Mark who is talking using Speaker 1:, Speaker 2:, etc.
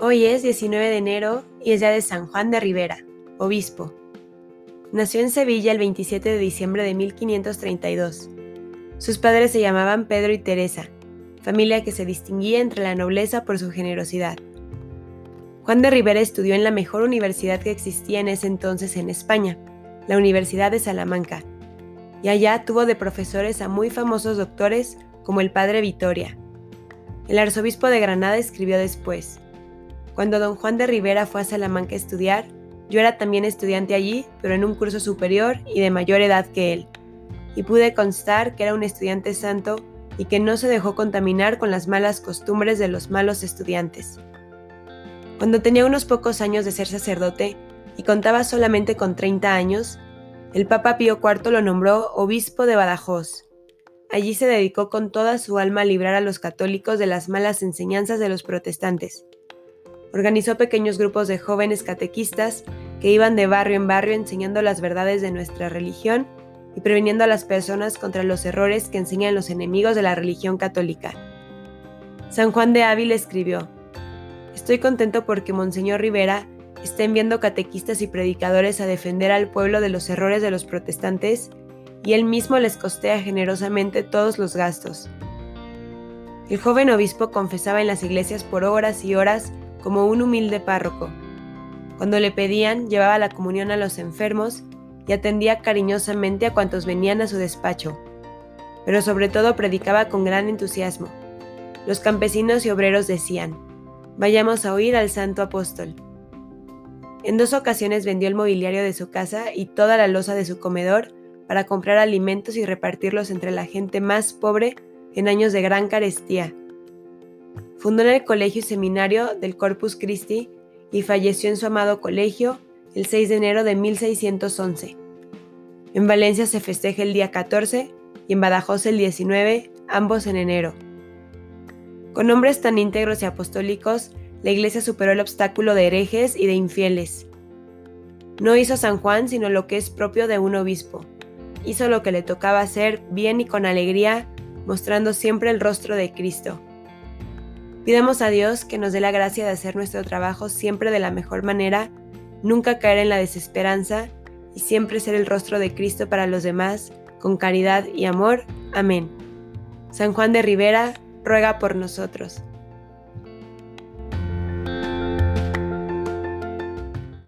Speaker 1: Hoy es 19 de enero y es día de San Juan de Rivera, obispo. Nació en Sevilla el 27 de diciembre de 1532. Sus padres se llamaban Pedro y Teresa, familia que se distinguía entre la nobleza por su generosidad. Juan de Rivera estudió en la mejor universidad que existía en ese entonces en España, la Universidad de Salamanca, y allá tuvo de profesores a muy famosos doctores como el padre Vitoria. El arzobispo de Granada escribió después, cuando don Juan de Rivera fue a Salamanca a estudiar, yo era también estudiante allí, pero en un curso superior y de mayor edad que él, y pude constar que era un estudiante santo y que no se dejó contaminar con las malas costumbres de los malos estudiantes. Cuando tenía unos pocos años de ser sacerdote y contaba solamente con 30 años, el Papa Pío IV lo nombró obispo de Badajoz. Allí se dedicó con toda su alma a librar a los católicos de las malas enseñanzas de los protestantes Organizó pequeños grupos de jóvenes catequistas que iban de barrio en barrio enseñando las verdades de nuestra religión y previniendo a las personas contra los errores que enseñan los enemigos de la religión católica. San Juan de Ávila escribió, Estoy contento porque Monseñor Rivera está enviando catequistas y predicadores a defender al pueblo de los errores de los protestantes y él mismo les costea generosamente todos los gastos. El joven obispo confesaba en las iglesias por horas y horas como un humilde párroco. Cuando le pedían, llevaba la comunión a los enfermos y atendía cariñosamente a cuantos venían a su despacho, pero sobre todo predicaba con gran entusiasmo. Los campesinos y obreros decían, vayamos a oír al santo apóstol. En dos ocasiones vendió el mobiliario de su casa y toda la loza de su comedor para comprar alimentos y repartirlos entre la gente más pobre en años de gran carestía Fundó el Colegio y Seminario del Corpus Christi y falleció en su amado colegio el 6 de enero de 1611. En Valencia se festeja el día 14 y en Badajoz el 19, ambos en enero. Con nombres tan íntegros y apostólicos, la Iglesia superó el obstáculo de herejes y de infieles. No hizo San Juan sino lo que es propio de un obispo. Hizo lo que le tocaba hacer bien y con alegría, mostrando siempre el rostro de Cristo Pidamos a Dios que nos dé la gracia de hacer nuestro trabajo siempre de la mejor manera, nunca caer en la desesperanza y siempre ser el rostro de Cristo para los demás, con caridad y amor. Amén. San Juan de Rivera, ruega por nosotros.